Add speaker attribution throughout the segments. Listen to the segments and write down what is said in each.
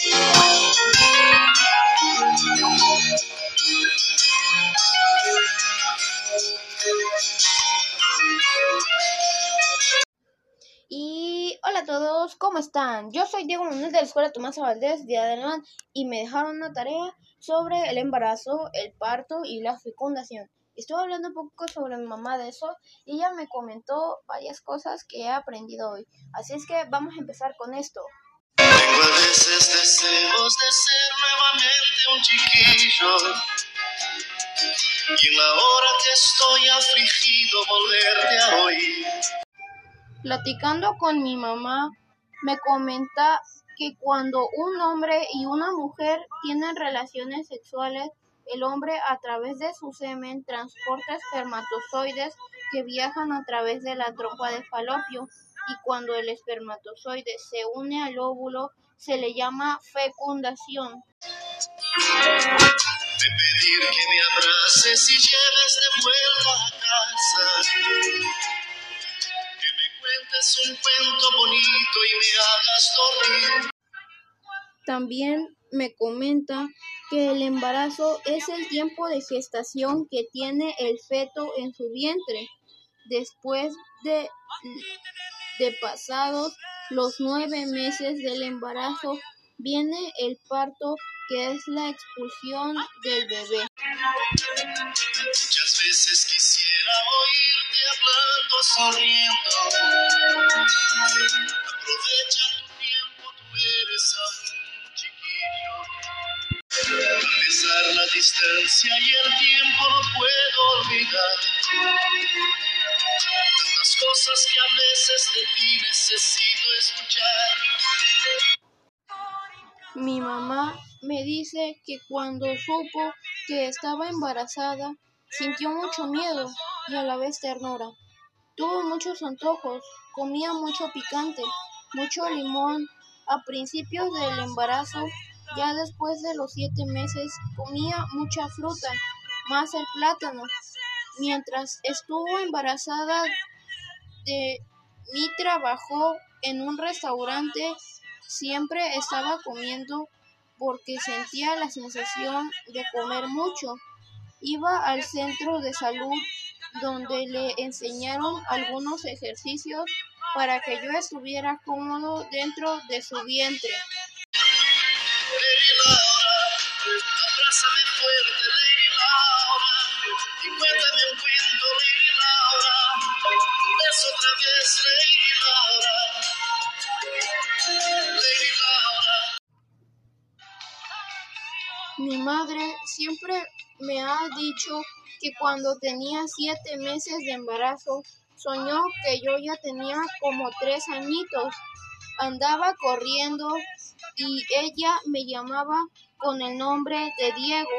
Speaker 1: Y hola a todos, ¿cómo están? Yo soy Diego Manuel de la Escuela Tomás Valdés de Adelman y me dejaron una tarea sobre el embarazo, el parto y la fecundación. Estuve hablando un poco sobre mi mamá de eso y ella me comentó varias cosas que he aprendido hoy. Así es que vamos a empezar con esto.
Speaker 2: Tengo a veces deseos de ser nuevamente un chiquillo. Y en la hora que estoy afligido volverte a oír.
Speaker 1: Platicando con mi mamá, me comenta que cuando un hombre y una mujer tienen relaciones sexuales, el hombre a través de su semen transporta espermatozoides que viajan a través de la trompa de falopio y cuando el espermatozoide se une al óvulo se le llama fecundación.
Speaker 2: De pedir que me abraces y lleves de vuelta a casa un cuento bonito y me hagas dormir.
Speaker 1: También me comenta que el embarazo es el tiempo de gestación que tiene el feto en su vientre. Después de, de pasados los nueve meses del embarazo, viene el parto, que es la expulsión del bebé.
Speaker 2: Muchas veces quisiera oírte hablando, sonriendo. Aprovecha tu tiempo, tú eres aún chiquillo. A pesar la distancia y el tiempo no puedo olvidar. Tantas cosas que a veces.
Speaker 1: Mi mamá me dice que cuando supo que estaba embarazada, sintió mucho miedo y a la vez ternura. Tuvo muchos antojos, comía mucho picante, mucho limón. A principios del embarazo, ya después de los siete meses, comía mucha fruta, más el plátano. Mientras estuvo embarazada de mi trabajo en un restaurante Siempre estaba comiendo porque sentía la sensación de comer mucho. Iba al centro de salud donde le enseñaron algunos ejercicios para que yo estuviera cómodo dentro de su vientre. Mi madre siempre me ha dicho que cuando tenía siete meses de embarazo soñó que yo ya tenía como tres añitos. Andaba corriendo y ella me llamaba con el nombre de Diego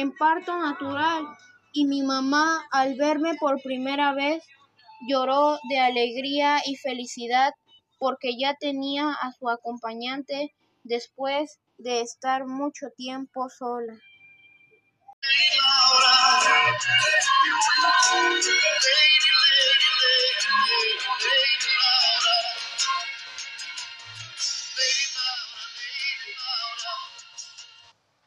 Speaker 1: en parto natural y mi mamá al verme por primera vez lloró de alegría y felicidad porque ya tenía a su acompañante después de estar mucho tiempo sola.